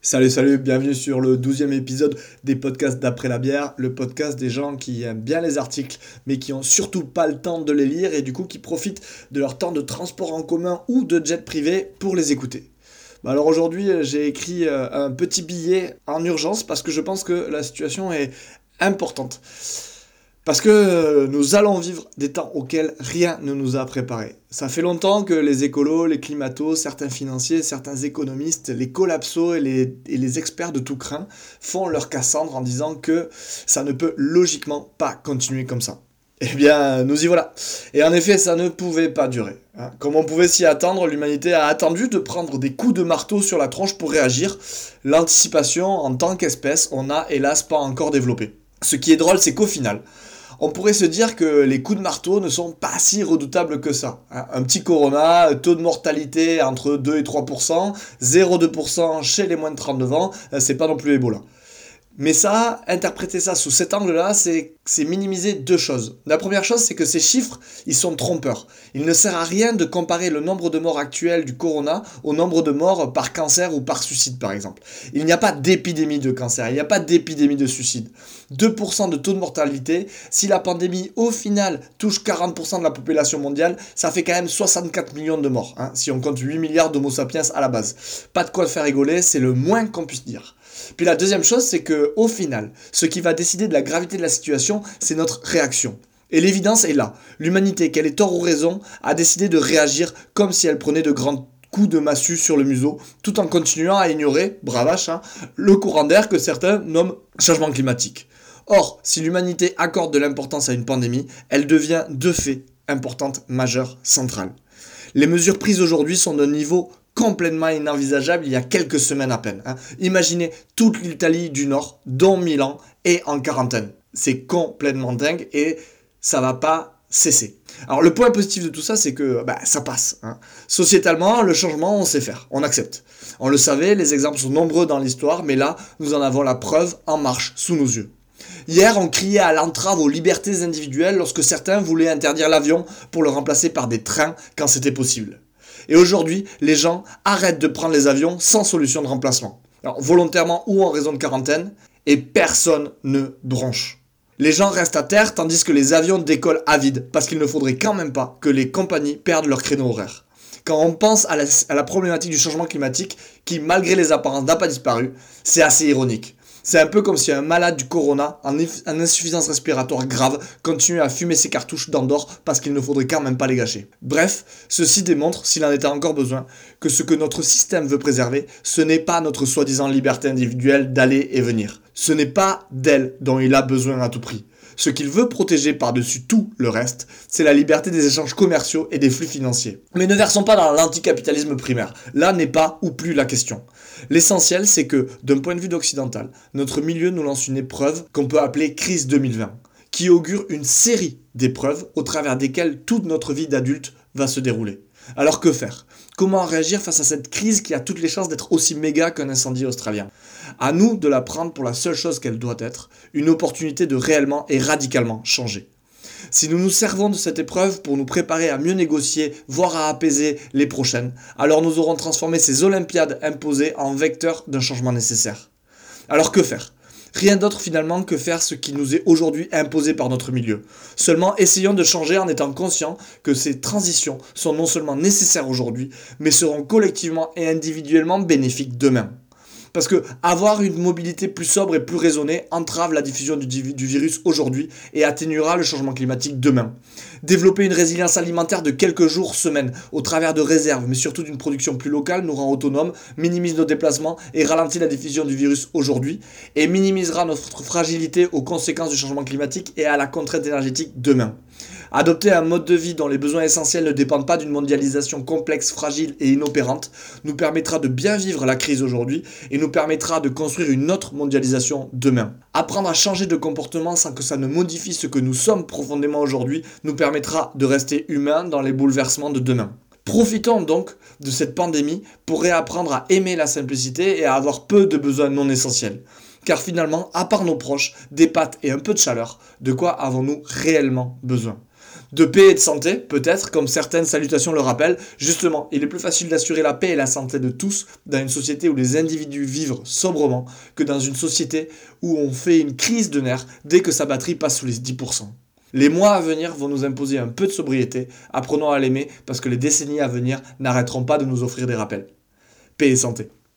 Salut, salut, bienvenue sur le douzième épisode des podcasts d'après la bière, le podcast des gens qui aiment bien les articles, mais qui ont surtout pas le temps de les lire et du coup qui profitent de leur temps de transport en commun ou de jet privé pour les écouter. Bah alors aujourd'hui, j'ai écrit euh, un petit billet en urgence parce que je pense que la situation est importante. Parce que nous allons vivre des temps auxquels rien ne nous a préparés. Ça fait longtemps que les écolos, les climatos, certains financiers, certains économistes, les collapsos et les, et les experts de tout craint font leur Cassandre en disant que ça ne peut logiquement pas continuer comme ça. Eh bien, nous y voilà. Et en effet, ça ne pouvait pas durer. Hein. Comme on pouvait s'y attendre, l'humanité a attendu de prendre des coups de marteau sur la tronche pour réagir. L'anticipation, en tant qu'espèce, on n'a hélas pas encore développé. Ce qui est drôle, c'est qu'au final, on pourrait se dire que les coups de marteau ne sont pas si redoutables que ça. Hein. Un petit corona, taux de mortalité entre 2 et 3%, 0,2% chez les moins de 39 ans, euh, c'est pas non plus Ebola. Mais ça, interpréter ça sous cet angle-là, c'est minimiser deux choses. La première chose, c'est que ces chiffres, ils sont trompeurs. Il ne sert à rien de comparer le nombre de morts actuels du corona au nombre de morts par cancer ou par suicide, par exemple. Il n'y a pas d'épidémie de cancer, il n'y a pas d'épidémie de suicide. 2% de taux de mortalité, si la pandémie, au final, touche 40% de la population mondiale, ça fait quand même 64 millions de morts, hein, si on compte 8 milliards d'homo sapiens à la base. Pas de quoi faire rigoler, c'est le moins qu'on puisse dire. Puis la deuxième chose, c'est que au final, ce qui va décider de la gravité de la situation, c'est notre réaction. Et l'évidence est là. L'humanité, qu'elle ait tort ou raison, a décidé de réagir comme si elle prenait de grands coups de massue sur le museau, tout en continuant à ignorer, bravache, hein, le courant d'air que certains nomment changement climatique. Or, si l'humanité accorde de l'importance à une pandémie, elle devient de fait importante, majeure, centrale. Les mesures prises aujourd'hui sont d'un niveau complètement inenvisageable il y a quelques semaines à peine. Hein. Imaginez toute l'Italie du Nord, dont Milan, est en quarantaine. C'est complètement dingue et ça va pas cesser. Alors le point positif de tout ça, c'est que bah, ça passe. Hein. Sociétalement, le changement, on sait faire, on accepte. On le savait, les exemples sont nombreux dans l'histoire, mais là, nous en avons la preuve en marche sous nos yeux. Hier, on criait à l'entrave aux libertés individuelles lorsque certains voulaient interdire l'avion pour le remplacer par des trains quand c'était possible. Et aujourd'hui, les gens arrêtent de prendre les avions sans solution de remplacement. Alors, volontairement ou en raison de quarantaine, et personne ne bronche. Les gens restent à terre tandis que les avions décollent à vide, parce qu'il ne faudrait quand même pas que les compagnies perdent leur créneau horaire. Quand on pense à la, à la problématique du changement climatique, qui malgré les apparences n'a pas disparu, c'est assez ironique. C'est un peu comme si un malade du corona, en, insuffisance respiratoire grave, continuait à fumer ses cartouches d'Andorre parce qu'il ne faudrait quand même pas les gâcher. Bref, ceci démontre, s'il en était encore besoin, que ce que notre système veut préserver, ce n'est pas notre soi-disant liberté individuelle d'aller et venir. Ce n'est pas d'elle dont il a besoin à tout prix. Ce qu'il veut protéger par-dessus tout le reste, c'est la liberté des échanges commerciaux et des flux financiers. Mais ne versons pas dans l'anticapitalisme primaire. Là n'est pas ou plus la question. L'essentiel, c'est que, d'un point de vue occidental, notre milieu nous lance une épreuve qu'on peut appeler crise 2020, qui augure une série d'épreuves au travers desquelles toute notre vie d'adulte va se dérouler. Alors que faire? Comment réagir face à cette crise qui a toutes les chances d'être aussi méga qu'un incendie australien? À nous de la prendre pour la seule chose qu'elle doit être, une opportunité de réellement et radicalement changer. Si nous nous servons de cette épreuve pour nous préparer à mieux négocier, voire à apaiser les prochaines, alors nous aurons transformé ces Olympiades imposées en vecteurs d'un changement nécessaire. Alors que faire? Rien d'autre finalement que faire ce qui nous est aujourd'hui imposé par notre milieu. Seulement essayons de changer en étant conscients que ces transitions sont non seulement nécessaires aujourd'hui, mais seront collectivement et individuellement bénéfiques demain. Parce que avoir une mobilité plus sobre et plus raisonnée entrave la diffusion du, virus aujourd'hui et atténuera le changement climatique demain. Développer une résilience alimentaire de quelques jours, semaines, au travers de réserves, mais surtout d'une production plus locale, nous rend autonomes, minimise nos déplacements et ralentit la diffusion du virus aujourd'hui, et minimisera notre fragilité aux conséquences du changement climatique et à la contrainte énergétique demain. Adopter un mode de vie dont les besoins essentiels ne dépendent pas d'une mondialisation complexe, fragile et inopérante nous permettra de bien vivre la crise aujourd'hui et nous permettra de construire une autre mondialisation demain. Apprendre à changer de comportement sans que ça ne modifie ce que nous sommes profondément aujourd'hui nous permettra de rester humains dans les bouleversements de demain. Profitons donc de cette pandémie pour réapprendre à aimer la simplicité et à avoir peu de besoins non essentiels. Car finalement, à part nos proches, des pâtes et un peu de chaleur, de quoi avons-nous réellement besoin? De paix et de santé, peut-être, comme certaines salutations le rappellent. Justement, il est plus facile d'assurer la paix et la santé de tous dans une société où les individus vivent sobrement que dans une société où on fait une crise de nerfs dès que sa batterie passe sous les 10%. Les mois à venir vont nous imposer un peu de sobriété, apprenons à l'aimer parce que les décennies à venir n'arrêteront pas de nous offrir des rappels. Paix et santé.